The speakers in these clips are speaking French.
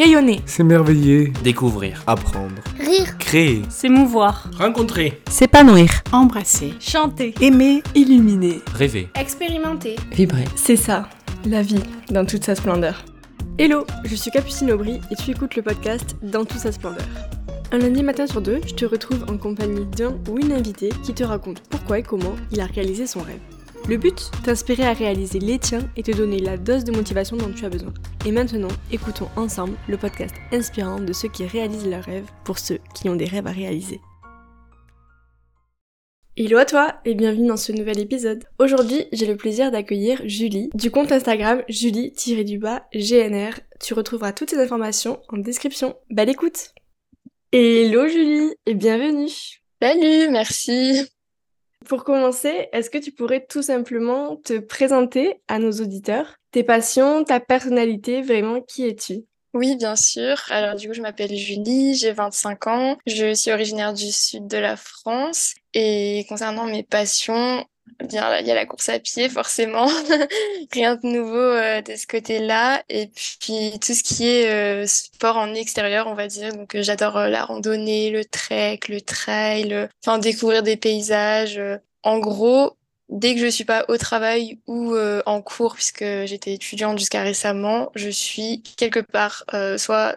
Rayonner. S'émerveiller. Découvrir. Apprendre. Rire. Créer. S'émouvoir. Rencontrer. S'épanouir. Embrasser. Chanter. Aimer. Illuminer. Rêver. Expérimenter. Vibrer. C'est ça, la vie, dans toute sa splendeur. Hello, je suis Capucine Aubry et tu écoutes le podcast Dans toute sa splendeur. Un lundi matin sur deux, je te retrouve en compagnie d'un ou une invitée qui te raconte pourquoi et comment il a réalisé son rêve. Le but T'inspirer à réaliser les tiens et te donner la dose de motivation dont tu as besoin. Et maintenant, écoutons ensemble le podcast inspirant de ceux qui réalisent leurs rêves pour ceux qui ont des rêves à réaliser. Hello à toi et bienvenue dans ce nouvel épisode. Aujourd'hui, j'ai le plaisir d'accueillir Julie du compte Instagram julie-gnr. Tu retrouveras toutes ces informations en description. Belle écoute Hello Julie et bienvenue Salut, merci Pour commencer, est-ce que tu pourrais tout simplement te présenter à nos auditeurs? Tes passions, ta personnalité, vraiment, qui es-tu? Oui, bien sûr. Alors du coup, je m'appelle Julie, j'ai 25 ans, je suis originaire du sud de la France. Et concernant mes passions, bien il y a la course à pied forcément, rien de nouveau euh, de ce côté-là et puis tout ce qui est euh, sport en extérieur, on va dire. Donc euh, j'adore euh, la randonnée, le trek, le trail, euh, enfin découvrir des paysages. En gros, dès que je suis pas au travail ou en cours, puisque j'étais étudiante jusqu'à récemment, je suis quelque part, soit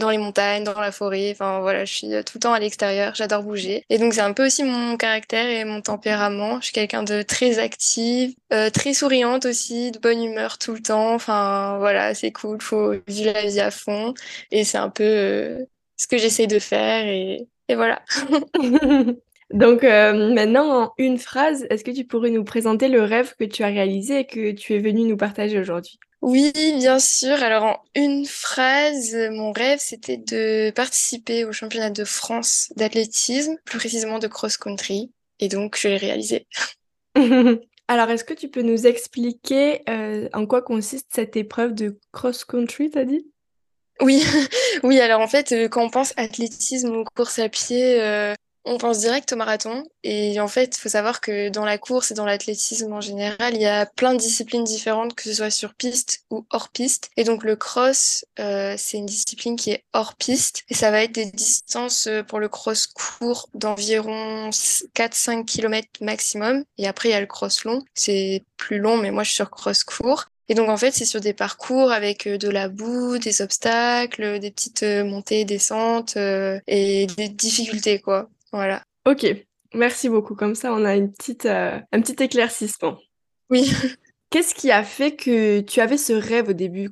dans les montagnes, dans la forêt. Enfin voilà, je suis euh, tout le temps à l'extérieur. J'adore bouger. Et donc c'est un peu aussi mon caractère et mon tempérament. Je suis quelqu'un de très active, euh, très souriante aussi, de bonne humeur tout le temps. Enfin voilà, c'est cool. Faut vivre la vie à fond. Et c'est un peu euh, ce que j'essaie de faire. Et, voilà. Donc maintenant, en une phrase, est-ce que tu pourrais nous présenter le rêve que tu as réalisé et que tu es venu nous partager aujourd'hui? Oui, bien sûr. Alors, en une phrase, mon rêve, c'était de participer au championnat de France d'athlétisme, plus précisément de cross-country. Et donc, je l'ai réalisé. Alors, est-ce que tu peux nous expliquer euh, en quoi consiste cette épreuve de cross-country, t'as dit? Oui, oui. Alors, en fait, euh, quand on pense athlétisme ou course à pied, euh, on pense direct au marathon. Et en fait, il faut savoir que dans la course et dans l'athlétisme en général, il y a plein de disciplines différentes, que ce soit sur piste ou hors piste. Et donc le cross, euh, c'est une discipline qui est hors piste. Et ça va être des distances euh, pour le cross court d'environ 4-5 km maximum. Et après, il y a le cross long. C'est plus long, mais moi, je suis sur cross court. Et donc, en fait, c'est sur des parcours avec euh, de la boue, des obstacles, des petites euh, montées, descentes euh, et des difficultés, quoi. Voilà. Ok, merci beaucoup. Comme ça, on a une petite, euh, un petit éclaircissement. Oui. Qu'est-ce qui a fait que tu avais ce rêve au début?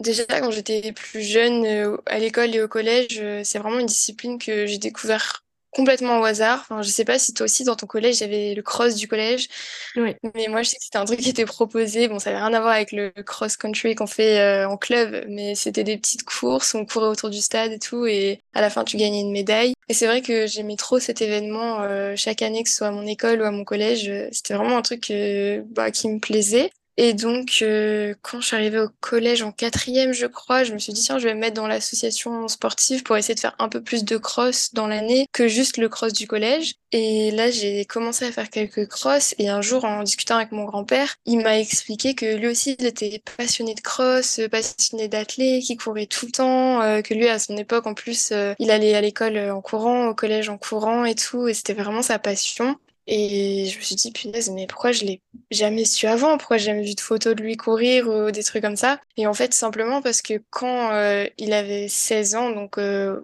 Déjà, quand j'étais plus jeune, euh, à l'école et au collège, euh, c'est vraiment une discipline que j'ai découvert complètement au hasard. Enfin, je sais pas si toi aussi, dans ton collège, il y avait le cross du collège. Oui. Mais moi, je sais que c'était un truc qui était proposé. Bon, ça avait rien à voir avec le cross-country qu'on fait euh, en club, mais c'était des petites courses, on courait autour du stade et tout, et à la fin, tu gagnais une médaille. Et c'est vrai que j'aimais trop cet événement euh, chaque année, que ce soit à mon école ou à mon collège. C'était vraiment un truc euh, bah, qui me plaisait. Et donc, euh, quand je suis arrivée au collège en quatrième, je crois, je me suis dit, tiens, je vais me mettre dans l'association sportive pour essayer de faire un peu plus de cross dans l'année que juste le cross du collège. Et là, j'ai commencé à faire quelques cross. Et un jour, en discutant avec mon grand-père, il m'a expliqué que lui aussi, il était passionné de cross, euh, passionné d'athlète, qu'il courait tout le temps, euh, que lui, à son époque, en plus, euh, il allait à l'école en courant, au collège en courant et tout. Et c'était vraiment sa passion. Et je me suis dit, punaise, mais pourquoi je l'ai jamais su avant? Pourquoi j'ai jamais vu de photos de lui courir ou des trucs comme ça? Et en fait, simplement parce que quand euh, il avait 16 ans, donc euh,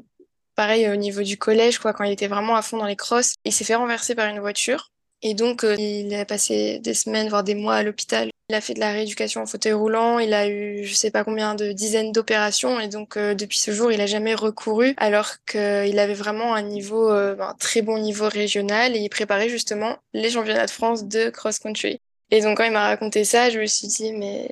pareil au niveau du collège, quoi, quand il était vraiment à fond dans les crosses, il s'est fait renverser par une voiture. Et donc, euh, il a passé des semaines, voire des mois à l'hôpital. Il a fait de la rééducation en fauteuil roulant. Il a eu, je sais pas combien de dizaines d'opérations. Et donc, euh, depuis ce jour, il a jamais recouru, alors qu'il avait vraiment un niveau, euh, un très bon niveau régional. Et il préparait justement les championnats de France de cross-country. Et donc, quand il m'a raconté ça, je me suis dit, mais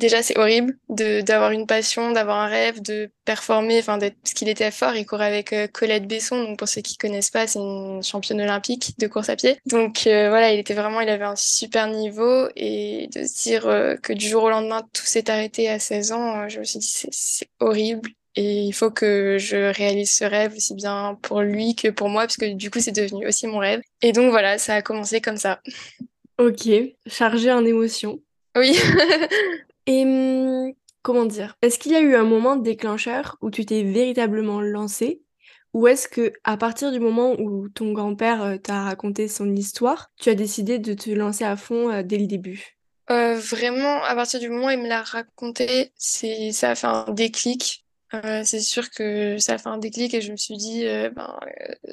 déjà, c'est horrible de d'avoir une passion, d'avoir un rêve, de performer, enfin, d'être, parce qu'il était fort. Il courait avec euh, Colette Besson. Donc, pour ceux qui connaissent pas, c'est une championne olympique de course à pied. Donc, euh, voilà, il était vraiment, il avait un super niveau. Et de se dire euh, que du jour au lendemain, tout s'est arrêté à 16 ans, je me suis dit, c'est horrible. Et il faut que je réalise ce rêve aussi bien pour lui que pour moi, parce que du coup, c'est devenu aussi mon rêve. Et donc, voilà, ça a commencé comme ça. Ok, chargé en émotions. Oui. Et hum, comment dire? Est-ce qu'il y a eu un moment déclencheur où tu t'es véritablement lancée? Ou est-ce que à partir du moment où ton grand-père, heu, t'a raconté son histoire, tu as décidé de te lancer à fond, heu, dès le début? Heu, vraiment, à partir du moment où il me l'a raconté, c'est ça a fait un déclic. C'est sûr que ça a fait un déclic et je me suis dit, ben,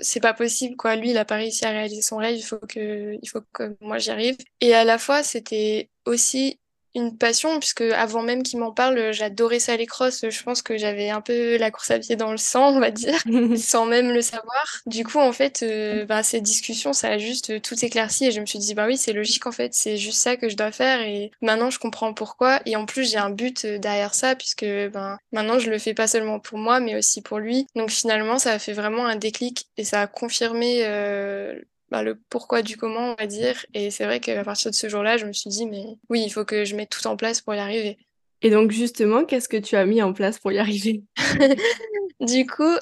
c'est pas possible quoi. Lui, il a pas réussi à réaliser son rêve, il faut que il faut que moi j'y arrive et à la fois, c'était aussi une passion puisque avant même qu'il m'en parle, j'adorais ça les crosses. Je pense que j'avais un peu la course à pied dans le sang, on va dire, sans même le savoir. Du coup, en fait, heu, bah, cette discussion, ça a juste tout éclairci et je me suis dit: «Bah oui, c'est logique en fait, c'est juste ça que je dois faire» et maintenant je comprends pourquoi et en plus j'ai un but, heu, derrière ça puisque, ben, maintenant je le fais pas seulement pour moi mais aussi pour lui. Donc finalement, ça a fait vraiment un déclic et ça a confirmé, heu, bah, le pourquoi du comment, on va dire et c'est vrai qu'à partir de ce jour-là, je me suis dit: «Mais oui, il faut que je mette tout en place pour y arriver». Et donc justement, qu'est-ce que tu as mis en place pour y arriver? Du coup,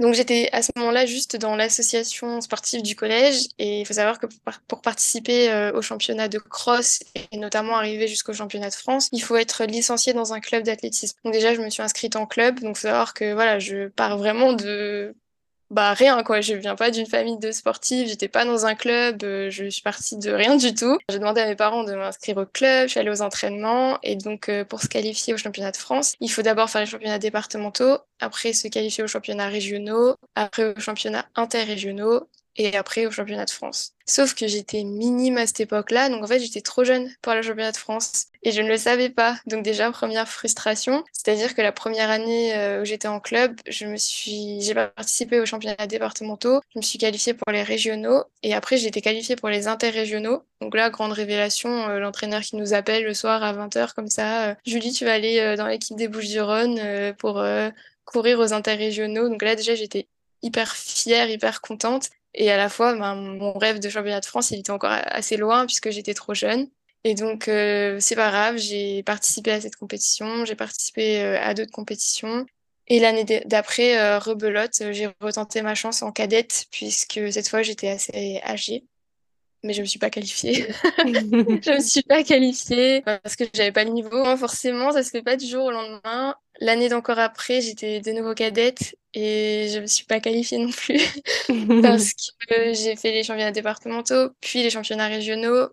donc j'étais à ce moment-là juste dans l'association sportive du collège et il faut savoir que pour par pour participer, heu, au championnat de cross et notamment arriver jusqu'au championnat de France, il faut être licencié dans un club d'athlétisme. Donc déjà, je me suis inscrite en club, donc faut savoir que voilà, je pars vraiment de bah, rien quoi, je viens pas d'une famille de sportifs, j'étais pas dans un club, heu, je suis partie de rien du tout. J'ai demandé à mes parents de m'inscrire au club, je suis allée aux entraînements et donc heu, pour se qualifier au championnat de France, il faut d'abord faire les championnats départementaux, après se qualifier aux championnats régionaux, après aux championnats interrégionaux et après au championnat de France. Sauf que j'étais minime à cette époque-là, donc en fait j'étais trop jeune pour au championnat de France et je ne le savais pas. Donc déjà première frustration, c'est-à-dire que la première année euh, où j'étais en club, je me suis, j'ai participé aux championnats départementaux, je me suis qualifiée pour les régionaux et après j'ai été qualifiée pour les interrégionaux. Donc là grande révélation, euh, l'entraîneur qui nous appelle le soir à 20h comme ça, euh, Julie tu vas aller dans l'équipe des Bouches-du-Rhône pour courir aux interrégionaux. Donc là déjà j'étais hyper fière, hyper contente. Et à la fois, ben, mon rêve de championnat de France, il était encore assez loin puisque j'étais trop jeune. Et donc, euh, c'est pas grave, j'ai participé à cette compétition, j'ai participé euh, à d'autres compétitions. Et l'année d'après, euh, rebelote, j'ai retenté ma chance en cadette puisque cette fois, j'étais assez âgée. Mais je me suis pas qualifiée. je me suis pas qualifiée parce que j'avais pas le niveau. Hein, forcément, ça se fait pas du jour au lendemain. L'année d'encore après, j'étais de nouveau cadette et je me suis pas qualifiée non plus parce que j'ai fait les championnats départementaux, puis les championnats régionaux.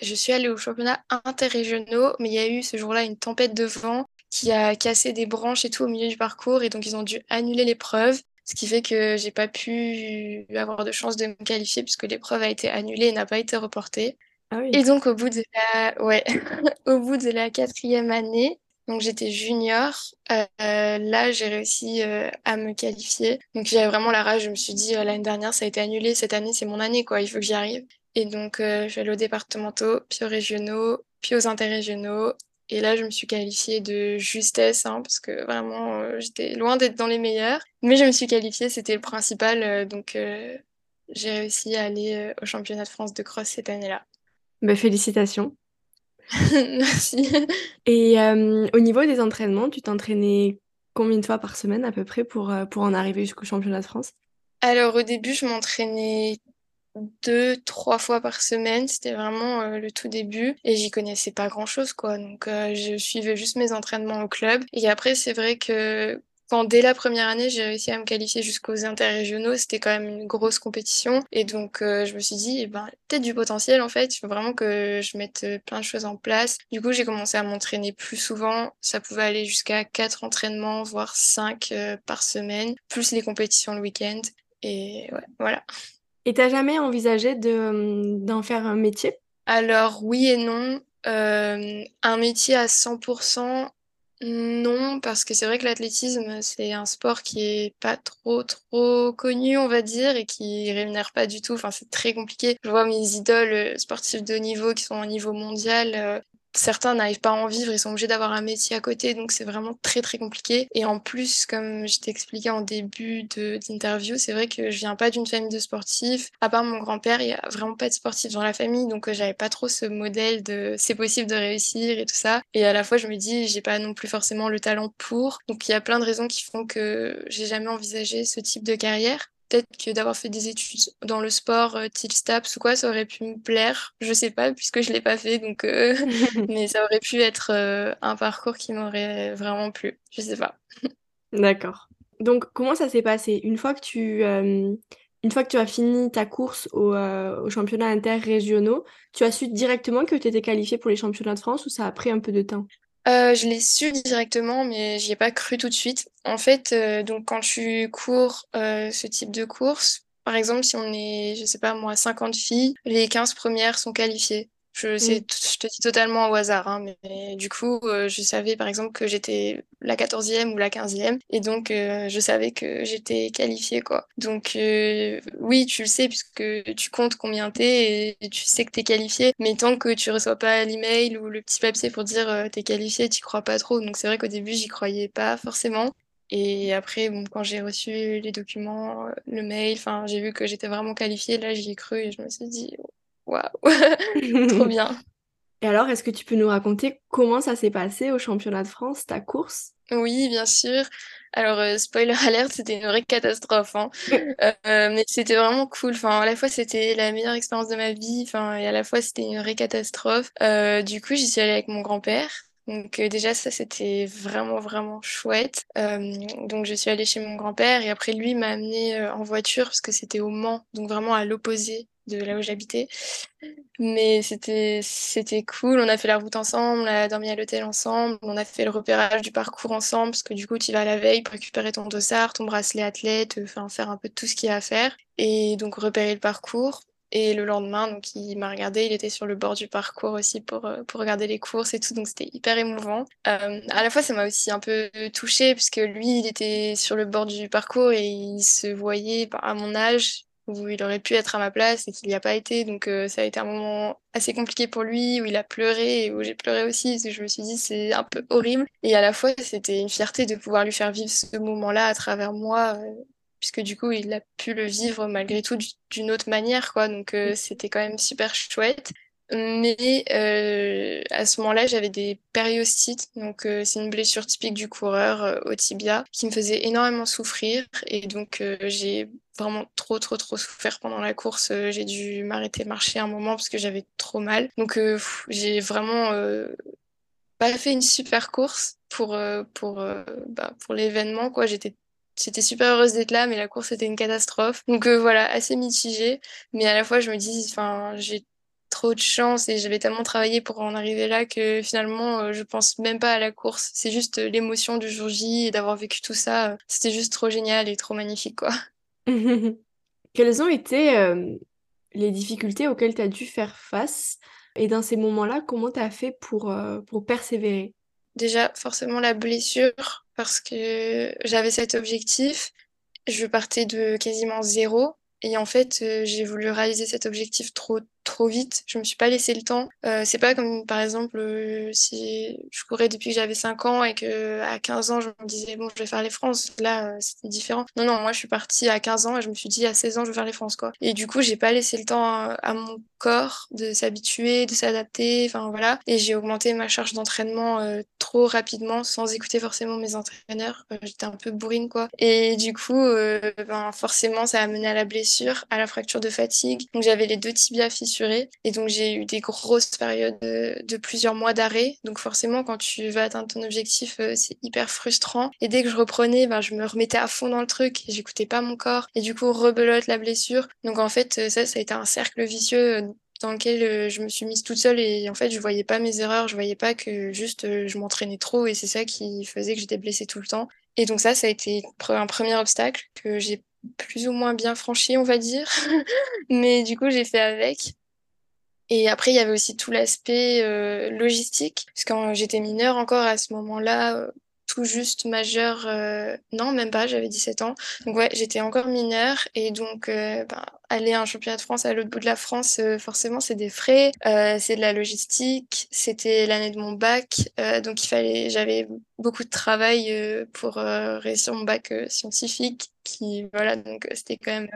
Je suis allée aux championnats interrégionaux, mais il y a eu ce jour-là une tempête de vent qui a cassé des branches et tout au milieu du parcours et donc ils ont dû annuler l'épreuve. Ce qui fait que j'ai pas pu avoir de chance de me qualifier puisque l'épreuve a été annulée et n'a pas été reportée. Ah oui. Et donc au bout de la, ouais, au bout de la quatrième année, donc j'étais junior, euh, là j'ai réussi euh, à me qualifier. Donc j'avais vraiment la rage, je me suis dit euh, l'année dernière ça a été annulé, cette année c'est mon année quoi, il faut que j'y arrive. Et donc je suis allée aux départementaux, puis aux régionaux, puis aux interrégionaux. Et là, je me suis qualifiée de justesse, hein, parce que vraiment, euh, j'étais loin d'être dans les meilleurs. Mais je me suis qualifiée, c'était le principal. euh, donc, euh, j'ai réussi à aller au championnat de France de cross cette année-là. Bah, félicitations. Merci. Et au niveau des entraînements, tu t'entraînais combien de fois par semaine à peu près pour, pour en arriver jusqu'au championnat de France? Alors, au début, je m'entraînais deux, trois fois par semaine. C'était vraiment euh, le tout début. Et j'y connaissais pas grand-chose, quoi. Donc, euh, je suivais juste mes entraînements au club. Et après, c'est vrai que quand dès la première année, j'ai réussi à me qualifier jusqu'aux interrégionaux, c'était quand même une grosse compétition. Et donc, euh, je me suis dit, eh ben, peut-être du potentiel, en fait. Il faut vraiment que je mette plein de choses en place. Du coup, j'ai commencé à m'entraîner plus souvent. Ça pouvait aller jusqu'à quatre entraînements, voire cinq par semaine, plus les compétitions le week-end. Et ouais, voilà. Et tu jamais envisagé d'en faire un métier? Alors oui et non. Euh, un métier à 100%, non, parce que c'est vrai que l'athlétisme, c'est un sport qui est pas trop trop connu, on va dire, et qui rémunère pas du tout. C'est très compliqué. Je vois mes idoles euh, sportifs de niveau qui sont au niveau mondial. Certains n'arrivent pas à en vivre, ils sont obligés d'avoir un métier à côté, donc c'est vraiment très très compliqué. Et en plus, comme je t'ai expliqué en début d'interview, c'est vrai que je viens pas d'une famille de sportifs. À part mon grand-père, il y a vraiment pas de sportifs dans la famille, donc euh, j'avais pas trop ce modèle de c'est possible de réussir et tout ça. Et à la fois, je me dis, j'ai pas non plus forcément le talent pour. Donc il y a plein de raisons qui font que j'ai jamais envisagé ce type de carrière. Peut-être que d'avoir fait des études dans le sport, euh, Staps ou quoi, ça aurait pu me plaire. Je sais pas, puisque je l'ai pas fait, donc euh, mais ça aurait pu être euh, un parcours qui m'aurait vraiment plu. Je sais pas. D'accord. Donc, comment ça s'est passé? Une fois que tu, euh, une fois que tu as fini ta course au, euh, au championnat interrégionaux, tu as su directement que tu étais qualifiée pour les championnats de France ou ça a pris un peu de temps? Euh, je l'ai su directement, mais j'y ai pas cru tout de suite. En fait, euh, donc quand tu cours euh, ce type de course, par exemple, si on est, je sais pas moi, 50 filles, les 15 premières sont qualifiées. Je, Mm. je te dis totalement au hasard, hein, mais du coup, euh, je savais par exemple que j'étais la quatorzième ou la quinzième, et donc euh, je savais que j'étais qualifiée, quoi. Donc euh, oui, tu le sais, puisque tu comptes combien t'es, et tu sais que t'es qualifié, mais tant que tu reçois pas l'email ou le petit papier pour dire t'es qualifié, t'y crois pas trop. Donc c'est vrai qu'au début, j'y croyais pas forcément. Et après, bon, quand j'ai reçu les documents, le mail, enfin, j'ai vu que j'étais vraiment qualifiée, là, j'y ai cru et je me suis dit, waouh, trop bien. Et alors, est-ce que tu peux nous raconter comment ça s'est passé au championnat de France, ta course? Oui, bien sûr. Alors, euh, spoiler alert, c'était une vraie catastrophe, hein. Euh, mais c'était vraiment cool. Enfin, à la fois, c'était la meilleure expérience de ma vie, enfin, et à la fois, c'était une vraie catastrophe. Euh, du coup, j'y suis allée avec mon grand-père. Donc, euh, déjà, ça, c'était vraiment, vraiment chouette. Euh, donc, je suis allée chez mon grand-père et après, lui m'a amenée euh, en voiture parce que c'était au Mans, donc vraiment à l'opposé de là où j'habitais. Mais c'était cool, on a fait la route ensemble, on a dormi à l'hôtel ensemble, on a fait le repérage du parcours ensemble, parce que du coup, tu vas la veille pour récupérer ton dossard, ton bracelet athlète, enfin faire un peu tout ce qu'il y a à faire. Et donc repérer le parcours. Et le lendemain, donc il m'a regardé, il était sur le bord du parcours aussi pour, euh, pour regarder les courses et tout, donc c'était hyper émouvant. Euh, à la fois, ça m'a aussi un peu touchée, puisque lui, il était sur le bord du parcours et il se voyait bah, à mon âge, où il aurait pu être à ma place et qu'il n'y a pas été. Donc euh, ça a été un moment assez compliqué pour lui, où il a pleuré et où j'ai pleuré aussi, parce que je me suis dit c'est un peu horrible. Et à la fois, c'était une fierté de pouvoir lui faire vivre ce moment-là à travers moi, euh, puisque du coup, il a pu le vivre malgré tout d'une autre manière, quoi. Donc euh, c'était quand même super chouette. Mais euh, à ce moment-là, j'avais des périostites, donc euh, c'est une blessure typique du coureur euh, au tibia qui me faisait énormément souffrir et donc euh, j'ai vraiment trop trop trop souffert pendant la course. Euh, j'ai dû m'arrêter marcher un moment parce que j'avais trop mal. Donc j'ai vraiment pas fait une super course pour pour bah, pour l'événement quoi. J'étais J'étais super heureuse d'être là, mais la course était une catastrophe. Donc euh, voilà, assez mitigée. Mais à la fois, je me dis, enfin, j'ai trop de chance et j'avais tellement travaillé pour en arriver là que finalement, euh, je pense même pas à la course. C'est juste euh, l'émotion du jour J et d'avoir vécu tout ça. euh, C'était juste trop génial et trop magnifique, quoi. Quelles ont été euh, les difficultés auxquelles tu as dû faire face? Et dans ces moments-là, comment tu as fait pour, euh, pour persévérer? Déjà, forcément, la blessure, parce que j'avais cet objectif. Je partais de quasiment zéro. Et en fait, j'ai voulu réaliser cet objectif trop, trop vite. Je me suis pas laissé le temps. Euh, c'est pas comme, par exemple, euh, si je courais depuis que j'avais 5 ans et que à 15 ans, je me disais, bon, je vais faire les France. Là, euh, c'était différent. Non, non, moi, je suis partie à 15 ans et je me suis dit, à 16 ans, je vais faire les France, quoi. Et du coup, j'ai pas laissé le temps à, mon corps de s'habituer, de s'adapter. Enfin, voilà. Et j'ai augmenté ma charge d'entraînement trop rapidement sans écouter forcément mes entraîneurs. J'étais un peu bourrine, quoi. Et du coup, ben, forcément, ça a mené à la blessure, à la fracture de fatigue. Donc, j'avais les deux tibias fissurés. Et donc, j'ai eu des grosses périodes de, plusieurs mois d'arrêt. Donc, forcément, quand tu vas atteindre ton objectif, euh, c'est hyper frustrant. Et dès que je reprenais, ben, je me remettais à fond dans le truc j'écoutais pas mon corps. Et du coup, rebelote la blessure. Donc, en fait, euh, ça, ça a été un cercle vicieux euh, dans lequel je me suis mise toute seule et en fait je voyais pas mes erreurs, je voyais pas que juste je m'entraînais trop et c'est ça qui faisait que j'étais blessée tout le temps. Et donc ça, ça a été un premier obstacle que j'ai plus ou moins bien franchi, on va dire. Mais du coup, j'ai fait avec. Et après, il y avait aussi tout l'aspect euh, logistique, parce que quand j'étais mineure encore à ce moment-là, euh, tout juste majeure, euh, non, même pas, j'avais 17 ans. Donc ouais, j'étais encore mineure, et donc euh, ben, aller à un championnat de France à l'autre bout de la France, euh, forcément, c'est des frais, euh, c'est de la logistique, c'était l'année de mon bac, donc il fallait, j'avais beaucoup de travail pour réussir mon bac scientifique, qui, voilà, donc c'était quand même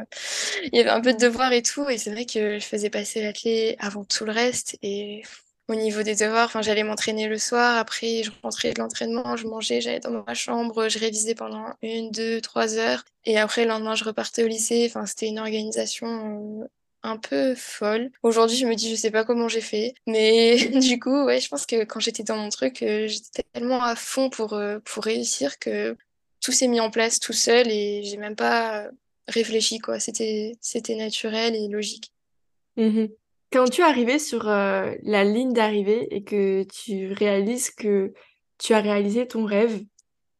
il y avait un peu de devoirs et tout, et c'est vrai que je faisais passer l'athlé avant tout le reste, et au niveau des devoirs. Enfin, j'allais m'entraîner le soir. Après, je rentrais de l'entraînement, je mangeais, j'allais dans ma chambre, je révisais pendant une, deux, trois heures. Et après, le lendemain, je repartais au lycée. Enfin, c'était une organisation un peu folle. Aujourd'hui, je me dis, je sais pas comment j'ai fait. Mais du coup, ouais, je pense que quand j'étais dans mon truc, euh, j'étais tellement à fond pour, euh, pour réussir que tout s'est mis en place tout seul et j'ai même pas réfléchi, quoi. C'était, c'était naturel et logique. Mmh quand tu es arrivé sur euh, la ligne d'arrivée et que tu réalises que tu as réalisé ton rêve,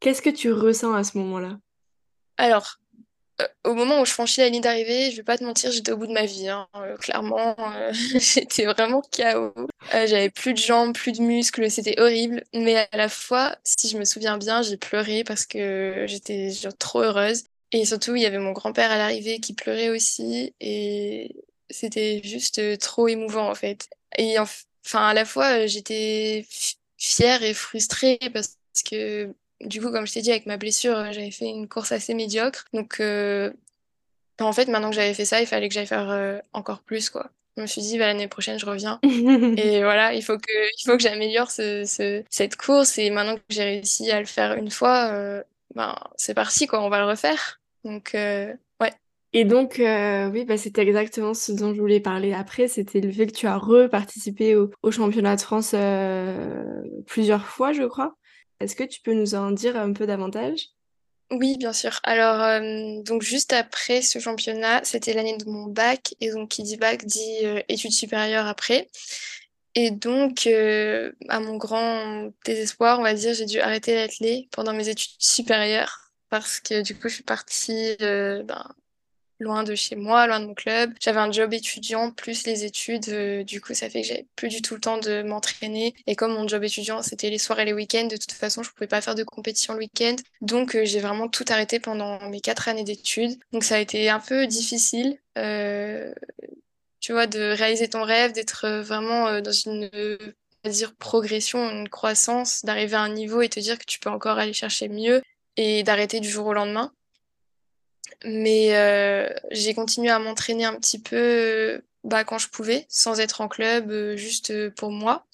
qu'est-ce que tu ressens à ce moment-là? Alors, euh, au moment où je franchis la ligne d'arrivée, je vais pas te mentir, j'étais au bout de ma vie. Hein. Euh, clairement, j'étais vraiment KO. j'avais plus de jambes, plus de muscles, c'était horrible. Mais à la fois, si je me souviens bien, j'ai pleuré parce que j'étais trop heureuse. Et surtout, il y avait mon grand-père à l'arrivée qui pleurait aussi. Et c'était juste trop émouvant, en fait. Et enfin, à la fois, j'étais fière et frustrée parce que du coup, comme je t'ai dit, avec ma blessure, euh, j'avais fait une course assez médiocre. Donc, euh, en fait, maintenant que j'avais fait ça, il fallait que j'aille faire euh, encore plus, quoi. Je me suis dit, bah, l'année prochaine, je reviens. et voilà, il faut que, il faut que j'améliore ce, cette course. Et maintenant que j'ai réussi à le faire une fois, ben, c'est parti, quoi. On va le refaire. Donc. Et donc, oui, bah, c'était exactement ce dont je voulais parler après. C'était le fait que tu as reparticipé au, au championnat de France plusieurs fois, je crois. Est-ce que tu peux nous en dire un peu davantage? Oui, bien sûr. Alors, euh, donc juste après ce championnat, c'était l'année de mon bac. Et donc, qui dit bac dit euh, études supérieures après. Et donc, euh, à mon grand désespoir, on va dire, j'ai dû arrêter l'athlé pendant mes études supérieures. Parce que du coup, je suis partie ben, loin de chez moi, loin de mon club. J'avais un job étudiant plus les études. Euh, du coup, ça fait que j'avais plus du tout le temps de m'entraîner. Et comme mon job étudiant, c'était les soirs et les week-ends, de toute façon, je pouvais pas faire de compétition le week-end. Donc, euh, j'ai vraiment tout arrêté pendant mes quatre années d'études. Donc, ça a été un peu difficile. Euh, tu vois, de réaliser ton rêve, d'être vraiment dans une dire progression, une croissance, d'arriver à un niveau et te dire que tu peux encore aller chercher mieux et d'arrêter du jour au lendemain. Mais euh, j'ai continué à m'entraîner un petit peu euh, bah, quand je pouvais, sans être en club, euh, juste pour moi.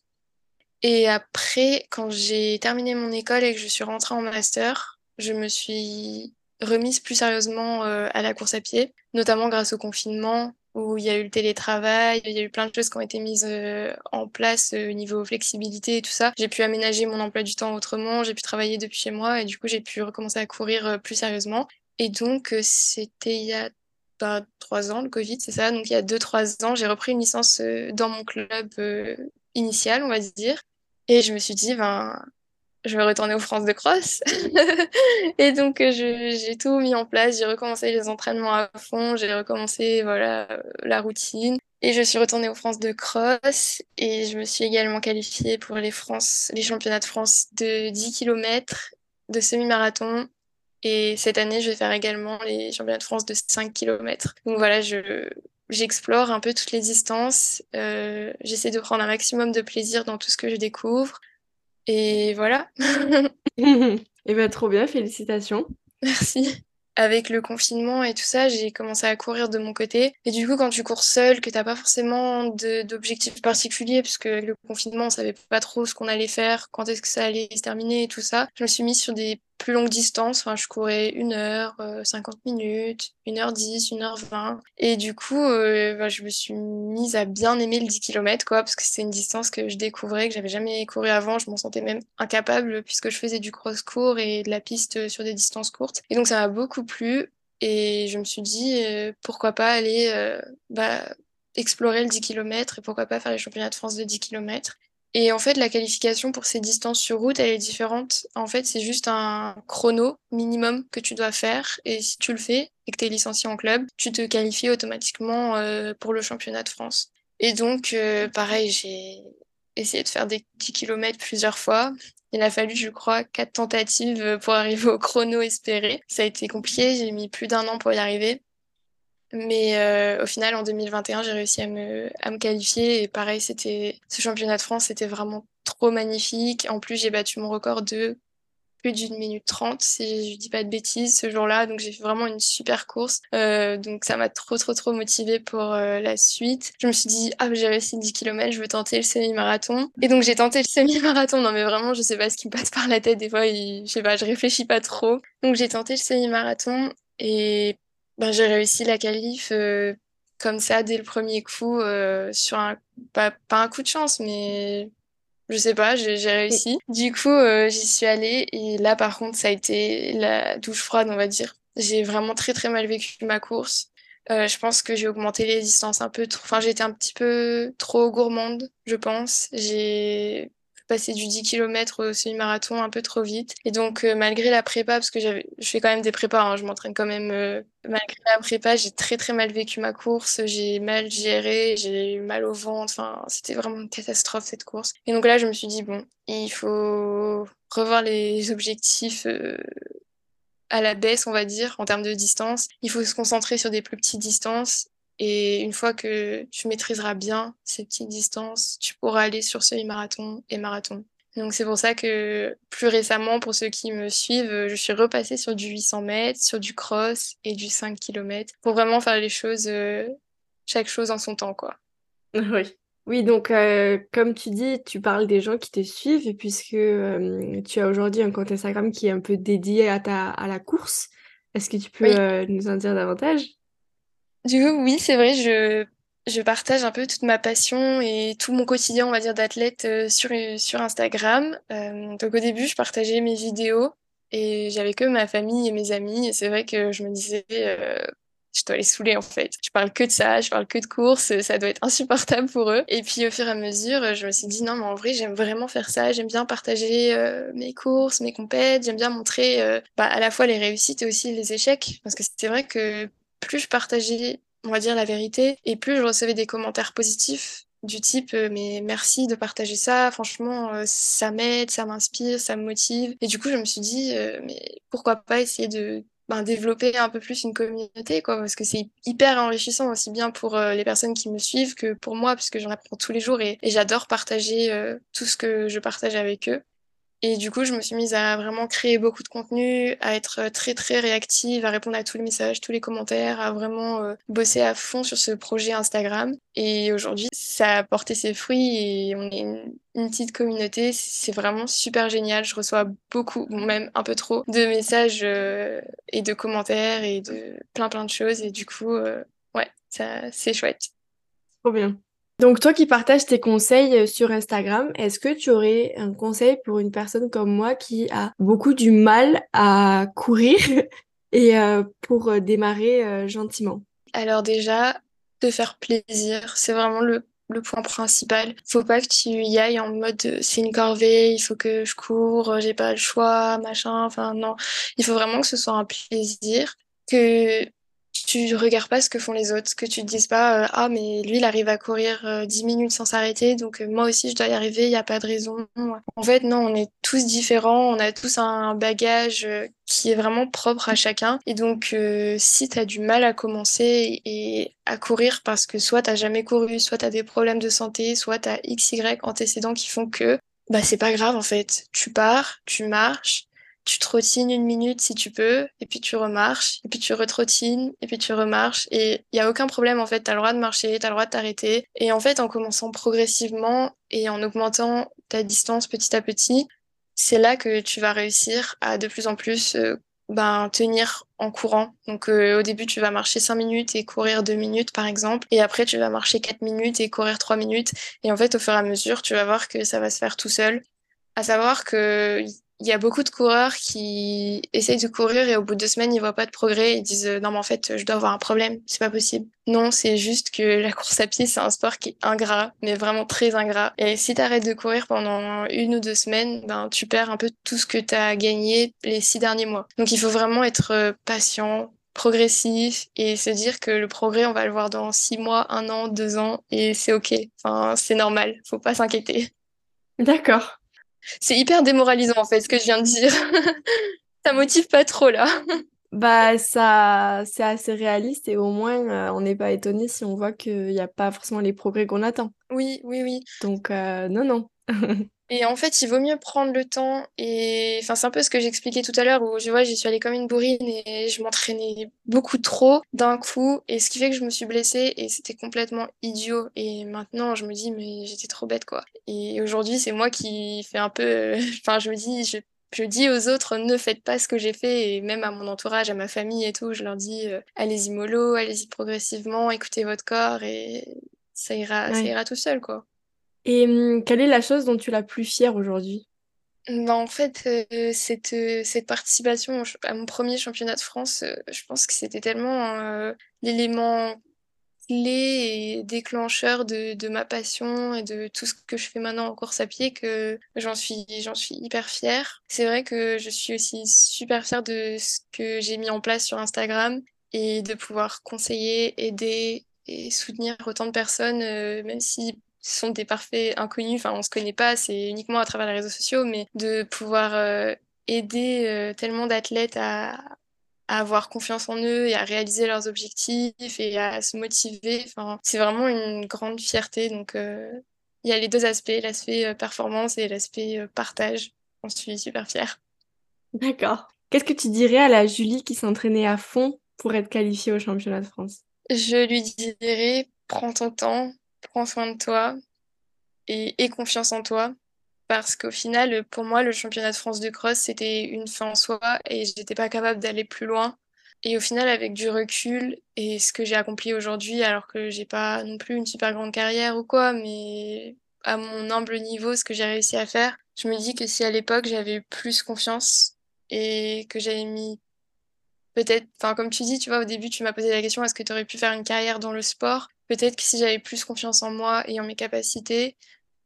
Et après, quand j'ai terminé mon école et que je suis rentrée en master, je me suis remise plus sérieusement à la course à pied, notamment grâce au confinement où il y a eu le télétravail, il y a eu plein de choses qui ont été mises en place au niveau flexibilité et tout ça. J'ai pu aménager mon emploi du temps autrement, j'ai pu travailler depuis chez moi et du coup j'ai pu recommencer à courir plus sérieusement. Et donc, euh, c'était il y a bah, trois ans, le Covid, c'est ça. Donc, il y a deux, trois ans, j'ai repris une licence euh, dans mon club euh, initial, on va dire. Et je me suis dit, ben, je vais retourner aux France de cross. et donc, j'ai tout mis en place. J'ai recommencé les entraînements à fond. J'ai recommencé, voilà, la routine. Et je suis retournée aux France de cross. Et je me suis également qualifiée pour les, France, les championnats de France de 10 km, de semi-marathon et cette année, je vais faire également les championnats de France de 5 km. Donc voilà, je, j'explore un peu toutes les distances. Euh, j'essaie de prendre un maximum de plaisir dans tout ce que je découvre. Et voilà. et eh bien, trop bien, félicitations. Merci avec le confinement et tout ça, j'ai commencé à courir de mon côté. Et du coup, quand tu cours seul, que t'as pas forcément d'objectifs particuliers, puisque avec le confinement, on savait pas trop ce qu'on allait faire, quand est-ce que ça allait se terminer et tout ça, je me suis mise sur des plus longues distances. Enfin, je courais 1 heure, 50 euh, minutes, 1 heure 10, 1 heure 20. Et du coup, euh, bah, je me suis mise à bien aimer le 10 km, quoi, parce que c'était une distance que je découvrais, que j'avais jamais couru avant. Je m'en sentais même incapable, puisque je faisais du cross-court et de la piste sur des distances courtes. Et donc, ça m'a beaucoup plu. Et je me suis dit, euh, pourquoi pas aller bah, explorer le 10 km et pourquoi pas faire les championnats de France de 10 km. Et en fait, la qualification pour ces distances sur route, elle est différente. En fait, c'est juste un chrono minimum que tu dois faire. Et si tu le fais et que tu es licencié en club, tu te qualifies automatiquement euh, pour le championnat de France. Et donc, euh, pareil, j'ai essayé de faire des 10 km plusieurs fois. Il a fallu, je crois, quatre tentatives pour arriver au chrono espéré. Ça a été compliqué, j'ai mis plus d'un an pour y arriver. Mais euh, au final, en 2021, j'ai réussi à me, à me qualifier. Et pareil, c'était ce championnat de France, c'était vraiment trop magnifique. En plus, j'ai battu mon record de plus d'une minute trente, si je dis pas de bêtises, ce jour-là. Donc j'ai fait vraiment une super course. Euh, donc ça m'a trop, trop, trop motivée pour euh, la suite. Je me suis dit, ah, j'ai réussi 10 km, je veux tenter le semi-marathon. Et donc j'ai tenté le semi-marathon. Non, mais vraiment, je sais pas ce qui me passe par la tête. Des fois, je sais pas, je réfléchis pas trop. Donc j'ai tenté le semi-marathon et ben, j'ai réussi la qualif euh, comme ça dès le premier coup sur un, pas, pas un coup de chance, mais je sais pas, j'ai réussi. Du coup, euh, j'y suis allée et là, par contre, ça a été la douche froide, on va dire. J'ai vraiment très très mal vécu ma course. Euh, je pense que j'ai augmenté les distances un peu trop. Enfin, j'étais un petit peu trop gourmande, je pense. J'ai passer du 10 km au semi-marathon un peu trop vite. Et donc, euh, malgré la prépa, parce que je fais quand même des prépas, hein, je m'entraîne quand même. Euh, malgré la prépa, j'ai très très mal vécu ma course, j'ai mal géré, j'ai eu mal au ventre. Enfin, c'était vraiment une catastrophe cette course. Et donc là, je me suis dit, bon, il faut revoir les objectifs. Euh, à la baisse, on va dire, en termes de distance. Il faut se concentrer sur des plus petites distances et une fois que tu maîtriseras bien ces petites distances, tu pourras aller sur semi-marathon et marathon. Donc c'est pour ça que plus récemment, pour ceux qui me suivent, je suis repassée sur du 800 mètres, sur du cross et du 5 km pour vraiment faire les choses, euh, chaque chose en son temps, quoi. Oui. Oui, donc euh, comme tu dis, tu parles des gens qui te suivent puisque euh, tu as aujourd'hui un compte Instagram qui est un peu dédié à, ta, à la course. Est-ce que tu peux nous en dire davantage? Du coup, oui, c'est vrai, je, je partage un peu toute ma passion et tout mon quotidien, on va dire, d'athlète euh, sur, sur Instagram. Euh, donc au début, je partageais mes vidéos et j'avais que ma famille et mes amis. Et c'est vrai que je me disais, euh, je dois les saouler en fait. Je parle que de ça, je parle que de courses, ça doit être insupportable pour eux. Et puis au fur et à mesure, je me suis dit non, mais en vrai, j'aime vraiment faire ça. J'aime bien partager mes courses, mes compètes. J'aime bien montrer bah, à la fois les réussites et aussi les échecs. Parce que c'est vrai que plus je partageais, on va dire, la vérité, et plus je recevais des commentaires positifs du type euh, mais merci de partager ça, franchement, euh, ça m'aide, ça m'inspire, ça me motive. Et du coup, je me suis dit, euh, mais pourquoi pas essayer de ben, développer un peu plus une communauté, quoi, parce que c'est hyper enrichissant aussi bien pour les personnes qui me suivent que pour moi, puisque j'en apprends tous les jours et, et j'adore partager tout ce que je partage avec eux. Et du coup, je me suis mise à vraiment créer beaucoup de contenu, à être très très réactive, à répondre à tous les messages, tous les commentaires, à vraiment euh, bosser à fond sur ce projet Instagram. Et aujourd'hui, ça a porté ses fruits et on est une, petite communauté. C'est vraiment super génial. Je reçois beaucoup, même un peu trop, de messages euh, et de commentaires et de plein plein de choses. Et du coup, euh, ouais, ça c'est chouette. Trop bien. Donc toi qui partages tes conseils euh, sur Instagram, est-ce que tu aurais un conseil pour une personne comme moi qui a beaucoup du mal à courir et euh, pour euh, démarrer gentiment? Alors déjà, te faire plaisir, c'est vraiment le, le point principal. Faut pas que tu y ailles en mode c'est une corvée, il faut que je cours, j'ai pas le choix, machin. Enfin non, il faut vraiment que ce soit un plaisir, que tu regardes pas ce que font les autres, que tu te dises pas euh, ah mais lui il arrive à courir 10 euh, minutes sans s'arrêter donc euh, moi aussi je dois y arriver, il n'y a pas de raison. En fait non, on est tous différents, on a tous un bagage qui est vraiment propre à chacun et donc si tu as du mal à commencer et à courir parce que soit tu jamais couru, soit tu as des problèmes de santé, soit tu as XY antécédents qui font que bah c'est pas grave en fait. Tu pars, tu marches, tu trottines une minute si tu peux, et puis tu remarches, et puis tu retrottines, et puis tu remarches. Et il n'y a aucun problème, en fait, tu as le droit de marcher, tu as le droit de t'arrêter. Et en fait, en commençant progressivement et en augmentant ta distance petit à petit, c'est là que tu vas réussir à de plus en plus euh, ben, tenir en courant. Donc euh, au début, tu vas marcher 5 minutes et courir 2 minutes, par exemple. Et après, tu vas marcher 4 minutes et courir 3 minutes. Et en fait, au fur et à mesure, tu vas voir que ça va se faire tout seul. À savoir que il y a beaucoup de coureurs qui essayent de courir et au bout de deux semaines, ils voient pas de progrès. Ils disent non, mais en fait, je dois avoir un problème. C'est pas possible. Non, c'est juste que la course à pied, c'est un sport qui est ingrat, mais vraiment très ingrat. Et si tu arrêtes de courir pendant une ou deux semaines, ben, tu perds un peu tout ce que tu as gagné les six derniers mois. Donc, il faut vraiment être euh, patient, progressif et se dire que le progrès, on va le voir dans six mois, un an, deux ans et c'est OK. Enfin, c'est normal. Faut pas s'inquiéter. D'accord. C'est hyper démoralisant en fait ce que je viens de dire. ça motive pas trop là. Bah ça c'est assez réaliste et au moins euh, on n'est pas étonné si on voit qu'il n'y a pas forcément les progrès qu'on attend. Oui, oui, oui. Donc euh, non, non, Et en fait, il vaut mieux prendre le temps. Et enfin, c'est un peu ce que j'expliquais tout à l'heure où je vois, j'y suis allée comme une bourrine et je m'entraînais beaucoup trop d'un coup. Et ce qui fait que je me suis blessée et c'était complètement idiot. Et maintenant, je me dis, mais j'étais trop bête, quoi. Et aujourd'hui, c'est moi qui fais un peu. Enfin, je me dis, je je dis aux autres, ne faites pas ce que j'ai fait, et même à mon entourage, à ma famille et tout, je leur dis, euh, allez-y mollo, allez-y progressivement, écoutez votre corps, et ça ira, ça ira tout seul, quoi. Et hum, quelle est la chose dont tu es la plus fière aujourd'hui? Bah, en fait, euh, cette, euh, cette participation à mon premier championnat de France, euh, je pense que c'était tellement l'élément clé et déclencheur de, de ma passion et de tout ce que je fais maintenant en course à pied que j'en suis, j'en suis hyper fière. C'est vrai que je suis aussi super fière de ce que j'ai mis en place sur Instagram et de pouvoir conseiller, aider et soutenir autant de personnes, même si ce sont des parfaits inconnus, enfin on se connaît pas, c'est uniquement à travers les réseaux sociaux, mais de pouvoir euh, aider euh, tellement d'athlètes à, à avoir confiance en eux et à réaliser leurs objectifs et à se motiver. Enfin, c'est vraiment une grande fierté. Donc, euh, il y a les deux aspects, l'aspect performance et l'aspect partage. J'en suis super fière. D'accord. Qu'est-ce que tu dirais à la Julie qui s'entraînait à fond pour être qualifiée au championnat de France? Je lui dirais, prends ton temps, prends soin de toi et aie confiance en toi. Parce qu'au final, pour moi, le championnat de France de cross, c'était une fin en soi et j'étais pas capable d'aller plus loin. Et au final, avec du recul et ce que j'ai accompli aujourd'hui, alors que j'ai pas non plus une super grande carrière ou quoi, mais à mon humble niveau, ce que j'ai réussi à faire, je me dis que si à l'époque j'avais eu plus confiance et que j'avais mis peut-être, enfin comme tu dis, tu vois, au début tu m'as posé la question, est-ce que tu aurais pu faire une carrière dans le sport? Peut-être que si j'avais plus confiance en moi et en mes capacités,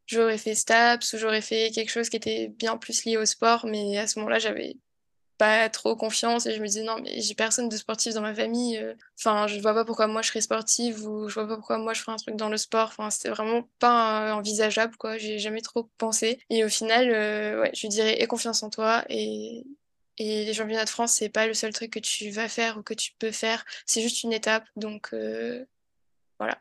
j'aurais fait STAPS ou j'aurais fait quelque chose qui était bien plus lié au sport, mais à ce moment-là, j'avais pas trop confiance et je me disais non, mais j'ai personne de sportif dans ma famille. euh, Enfin, je vois pas pourquoi moi je serais sportive ou je vois pas pourquoi moi je ferais un truc dans le sport. Enfin, c'était vraiment pas euh, envisageable, quoi. J'ai jamais trop pensé. Et au final, euh, ouais, je dirais aie confiance en toi et. Les championnats de France, c'est pas le seul truc que tu vas faire ou que tu peux faire, c'est juste une étape. Donc voilà.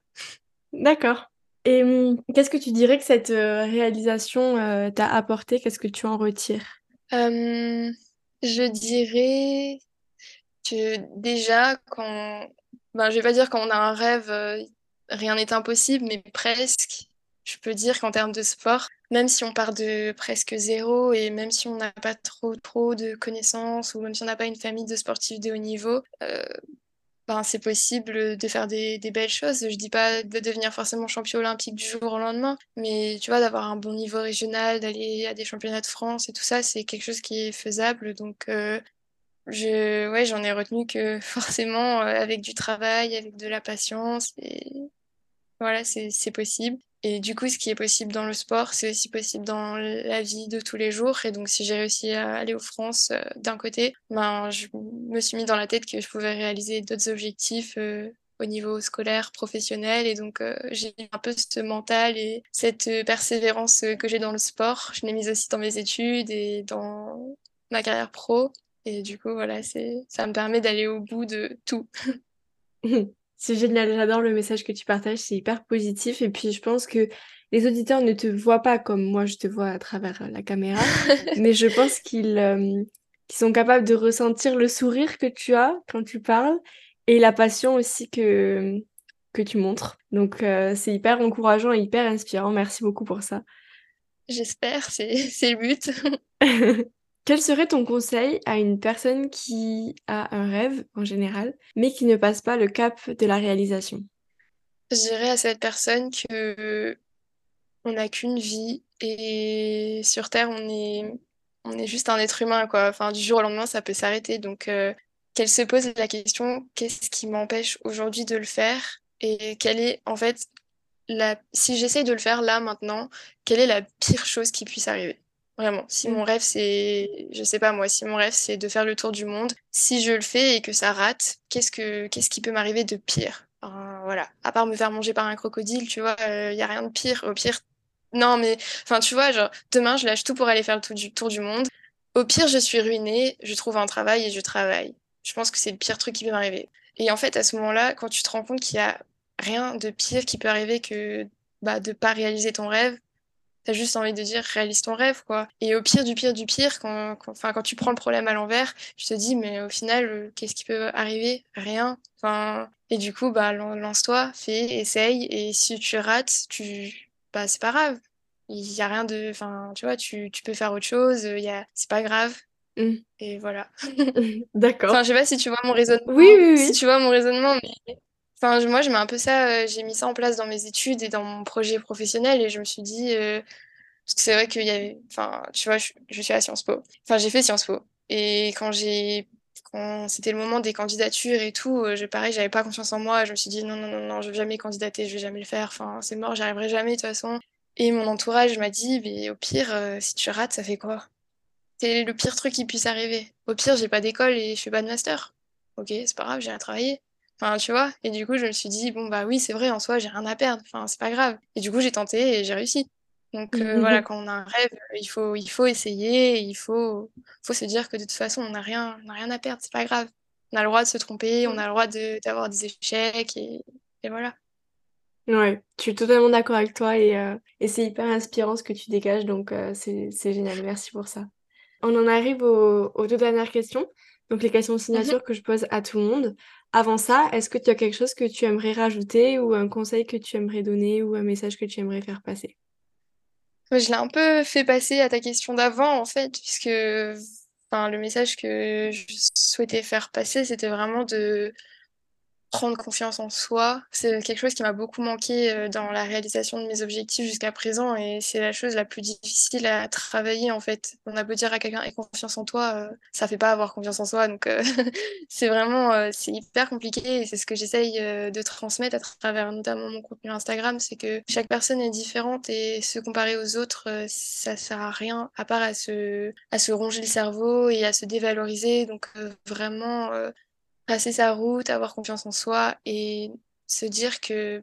D'accord. Et hum, qu'est-ce que tu dirais que cette euh, réalisation euh, t'a apporté? Qu'est-ce que tu en retires? Euh, je dirais que déjà, quand, ben, je vais pas dire quand on a un rêve, euh, rien n'est impossible, mais presque. Je peux dire qu'en termes de sport, même si on part de presque zéro et même si on n'a pas trop, trop de connaissances ou même si on n'a pas une famille de sportifs de haut niveau, euh, ben, c'est possible de faire des, des belles choses. Je dis pas de devenir forcément champion olympique du jour au lendemain, mais tu vois, d'avoir un bon niveau régional, d'aller à des championnats de France et tout ça, c'est quelque chose qui est faisable. Donc, euh, je, ouais, j'en ai retenu que forcément, euh, avec du travail, avec de la patience, et voilà, c'est, c'est possible. Et du coup, ce qui est possible dans le sport, c'est aussi possible dans la vie de tous les jours. Et donc, si j'ai réussi à aller aux France euh, d'un côté, ben, je me suis mis dans la tête que je pouvais réaliser d'autres objectifs euh, au niveau scolaire, professionnel. Et donc, euh, j'ai un peu ce mental et cette persévérance que j'ai dans le sport. Je l'ai mise aussi dans mes études et dans ma carrière pro. Et du coup, voilà, ça me permet d'aller au bout de tout. C'est génial, j'adore le message que tu partages, c'est hyper positif. Et puis je pense que les auditeurs ne te voient pas comme moi je te vois à travers la caméra, mais je pense qu'ils euh, qu'ils sont capables de ressentir le sourire que tu as quand tu parles et la passion aussi que, que tu montres. Donc euh, c'est hyper encourageant et hyper inspirant. Merci beaucoup pour ça. J'espère, c'est le but. Quel serait ton conseil à une personne qui a un rêve en général, mais qui ne passe pas le cap de la réalisation? Je dirais à cette personne que on n'a qu'une vie et sur Terre, on est, juste un être humain, quoi. Enfin, du jour au lendemain, ça peut s'arrêter. Donc, euh, qu'elle se pose la question, qu'est-ce qui m'empêche aujourd'hui de le faire? Et quelle est, en fait, la... si j'essaye de le faire là, maintenant, quelle est la pire chose qui puisse arriver? Vraiment, si mon Mm. rêve c'est, je sais pas moi, si mon rêve c'est de faire le tour du monde, si je le fais et que ça rate, qu'est-ce que, qu'est-ce qui peut m'arriver de pire? Voilà, à part me faire manger par un crocodile, tu vois, il y a rien de pire. Au pire, non mais, enfin tu vois, genre demain je lâche tout pour aller faire le tour du, tour du monde. Au pire, je suis ruinée, je trouve un travail et je travaille. Je pense que c'est le pire truc qui peut m'arriver. Et en fait, à ce moment-là, quand tu te rends compte qu'il y a rien de pire qui peut arriver que bah, de pas réaliser ton rêve, T'as juste envie de dire réalise ton rêve, quoi. Et au pire du pire du pire, quand, quand, tu prends le problème à l'envers, tu te dis, mais au final, euh, qu'est-ce qui peut arriver? Rien. Enfin, et du coup, bah, lance-toi, fais, essaye. Et si tu rates, tu, bah, c'est pas grave. Il y a rien de, enfin, tu vois, tu, tu peux faire autre chose. Y a, c'est pas grave. Mmh. Et voilà. D'accord. Enfin, je sais pas si tu vois mon raisonnement. Oui, oui, oui. Si tu vois mon raisonnement, mais Moi, je mets un peu ça, euh, j'ai mis ça en place dans mes études et dans mon projet professionnel et je me suis dit, euh, parce que c'est vrai qu'il y avait, enfin, tu vois, je, suis à Sciences Po. Enfin, j'ai fait Sciences Po. Et quand j'ai, quand c'était le moment des candidatures et tout, euh, je, pareil, j'avais pas confiance en moi. Je me suis dit, non, non, non, non, je vais jamais candidater, je vais jamais le faire. Enfin, c'est mort, j'y arriverai jamais de toute façon. Et mon entourage m'a dit, mais au pire, si tu rates, ça fait quoi? C'est le pire truc qui puisse arriver. Au pire, j'ai pas d'école et je fais pas de master. Ok, c'est pas grave, j'ai à travailler. Enfin, tu vois. Et du coup, je me suis dit, bon, bah oui, c'est vrai, en soi, j'ai rien à perdre. Enfin, c'est pas grave. Et du coup, j'ai tenté et j'ai réussi. Donc euh, voilà, quand on a un rêve, il faut, il faut essayer, il faut, faut se dire que de toute façon, on n'a rien, on rien à perdre, c'est pas grave. On a le droit de se tromper, on a le droit d'avoir des échecs et, et, voilà. Ouais, je suis totalement d'accord avec toi et, euh, et c'est hyper inspirant ce que tu dégages, donc euh, c'est génial, merci pour ça. On en arrive aux, aux deux dernières questions, donc les questions de mmh signature que je pose à tout le monde. Avant ça, est-ce que tu as quelque chose que tu aimerais rajouter ou un conseil que tu aimerais donner ou un message que tu aimerais faire passer? Je l'ai un peu fait passer à ta question d'avant, en fait, puisque enfin, le message que je souhaitais faire passer, c'était vraiment de prendre confiance en soi. C'est quelque chose qui m'a beaucoup manqué euh, dans la réalisation de mes objectifs jusqu'à présent et c'est la chose la plus difficile à travailler en fait. On a beau dire à quelqu'un aie confiance en toi, euh, ça fait pas avoir confiance en soi donc euh, c'est vraiment c'est hyper compliqué et c'est ce que j'essaye de transmettre à travers notamment mon contenu Instagram, c'est que chaque personne est différente et se comparer aux autres ça sert à rien à part à se à se ronger le cerveau et à se dévaloriser donc vraiment passer sa route, avoir confiance en soi et se dire que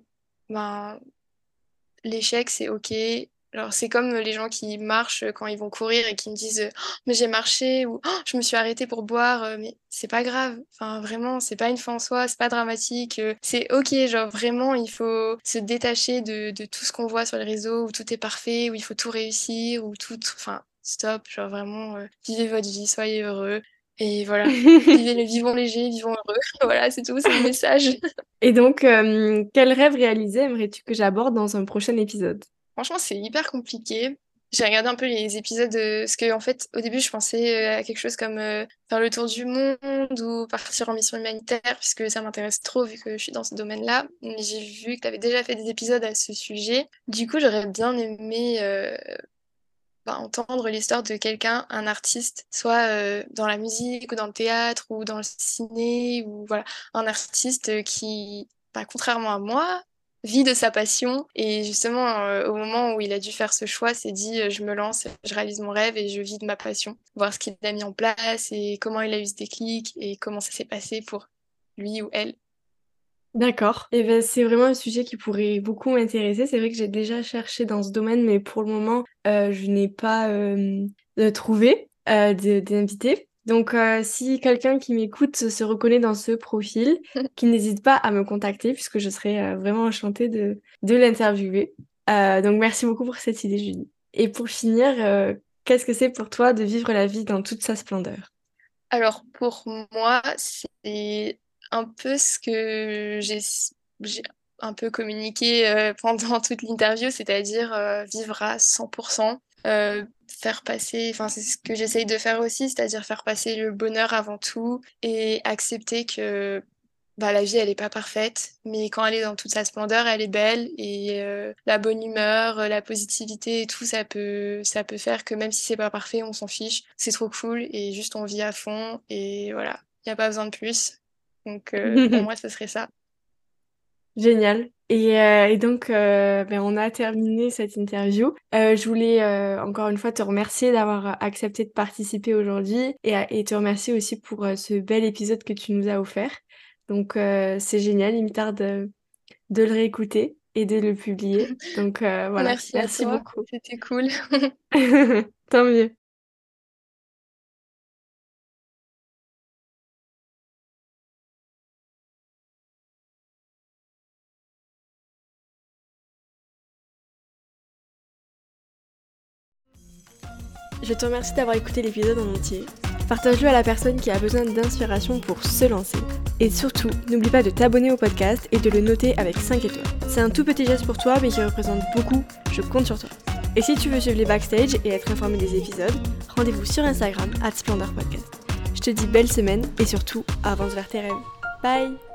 ben, l'échec, c'est OK. Alors, c'est comme les gens qui marchent quand ils vont courir et qui me disent oh, Mais j'ai marché ou oh, je me suis arrêté pour boire. Mais c'est pas grave. Enfin, vraiment, c'est pas une fin en soi, c'est pas dramatique. C'est OK. Genre, vraiment, il faut se détacher de, de tout ce qu'on voit sur les réseaux où tout est parfait, où il faut tout réussir, où tout. Enfin, stop. Genre, vraiment, euh, vivez votre vie, soyez heureux. Et voilà, vivez vivons léger, vivons heureux. voilà, c'est tout, c'est le message. Et donc, euh, quel rêve réalisé aimerais-tu que j'aborde dans un prochain épisode? Franchement, c'est hyper compliqué. J'ai regardé un peu les épisodes, de... parce que en fait, au début, je pensais euh, à quelque chose comme euh, faire le tour du monde ou partir en mission humanitaire, puisque ça m'intéresse trop vu que je suis dans ce domaine-là. Mais j'ai vu que tu avais déjà fait des épisodes à ce sujet. Du coup, j'aurais bien aimé entendre l'histoire de quelqu'un, un artiste, soit euh, dans la musique ou dans le théâtre ou dans le ciné, ou voilà, un artiste qui, bah, contrairement à moi, vit de sa passion. Et justement, euh, au moment où il a dû faire ce choix, s'est dit, euh, je me lance, je réalise mon rêve et je vis de ma passion. Voir ce qu'il a mis en place et comment il a eu ce déclic et comment ça s'est passé pour lui ou elle. D'accord. Et eh ben, c'est vraiment un sujet qui pourrait beaucoup m'intéresser. C'est vrai que j'ai déjà cherché dans ce domaine, mais pour le moment, euh, je n'ai pas euh, trouvé euh, d'invité. Donc, si quelqu'un qui m'écoute se reconnaît dans ce profil, qu'il n'hésite pas à me contacter, puisque je serais vraiment enchantée de, de l'interviewer. donc, merci beaucoup pour cette idée, Julie. Et pour finir, qu'est-ce que c'est pour toi de vivre la vie dans toute sa splendeur? Alors, pour moi, c'est un peu ce que j'ai un peu communiqué euh, pendant toute l'interview, c'est-à-dire euh, vivre à 100%, euh, faire passer, enfin c'est ce que j'essaye de faire aussi, c'est-à-dire faire passer le bonheur avant tout et accepter que bah, la vie elle est pas parfaite, mais quand elle est dans toute sa splendeur, elle est belle et la bonne humeur, la positivité et tout, ça peut, ça peut faire que même si c'est pas parfait, on s'en fiche, c'est trop cool et juste on vit à fond et voilà, il n'y a pas besoin de plus. Donc, euh, pour moi, ce serait ça. Génial. Et, euh, et donc, euh, ben, on a terminé cette interview. je voulais encore une fois te remercier d'avoir accepté de participer aujourd'hui et, et, te remercier aussi pour ce bel épisode que tu nous as offert. Donc, c'est génial. Il me tarde de, de le réécouter et de le publier. Donc, voilà. Merci, Merci beaucoup. C'était cool. Tant mieux. Je te remercie d'avoir écouté l'épisode en entier. Partage-le à la personne qui a besoin d'inspiration pour se lancer. Et surtout, n'oublie pas de t'abonner au podcast et de le noter avec 5 étoiles. C'est un tout petit geste pour toi mais qui représente beaucoup, je compte sur toi. Et si tu veux suivre les backstage et être informé des épisodes, rendez-vous sur Instagram, at Splendor Podcast. Je te dis belle semaine et surtout, avance vers tes rêves. Bye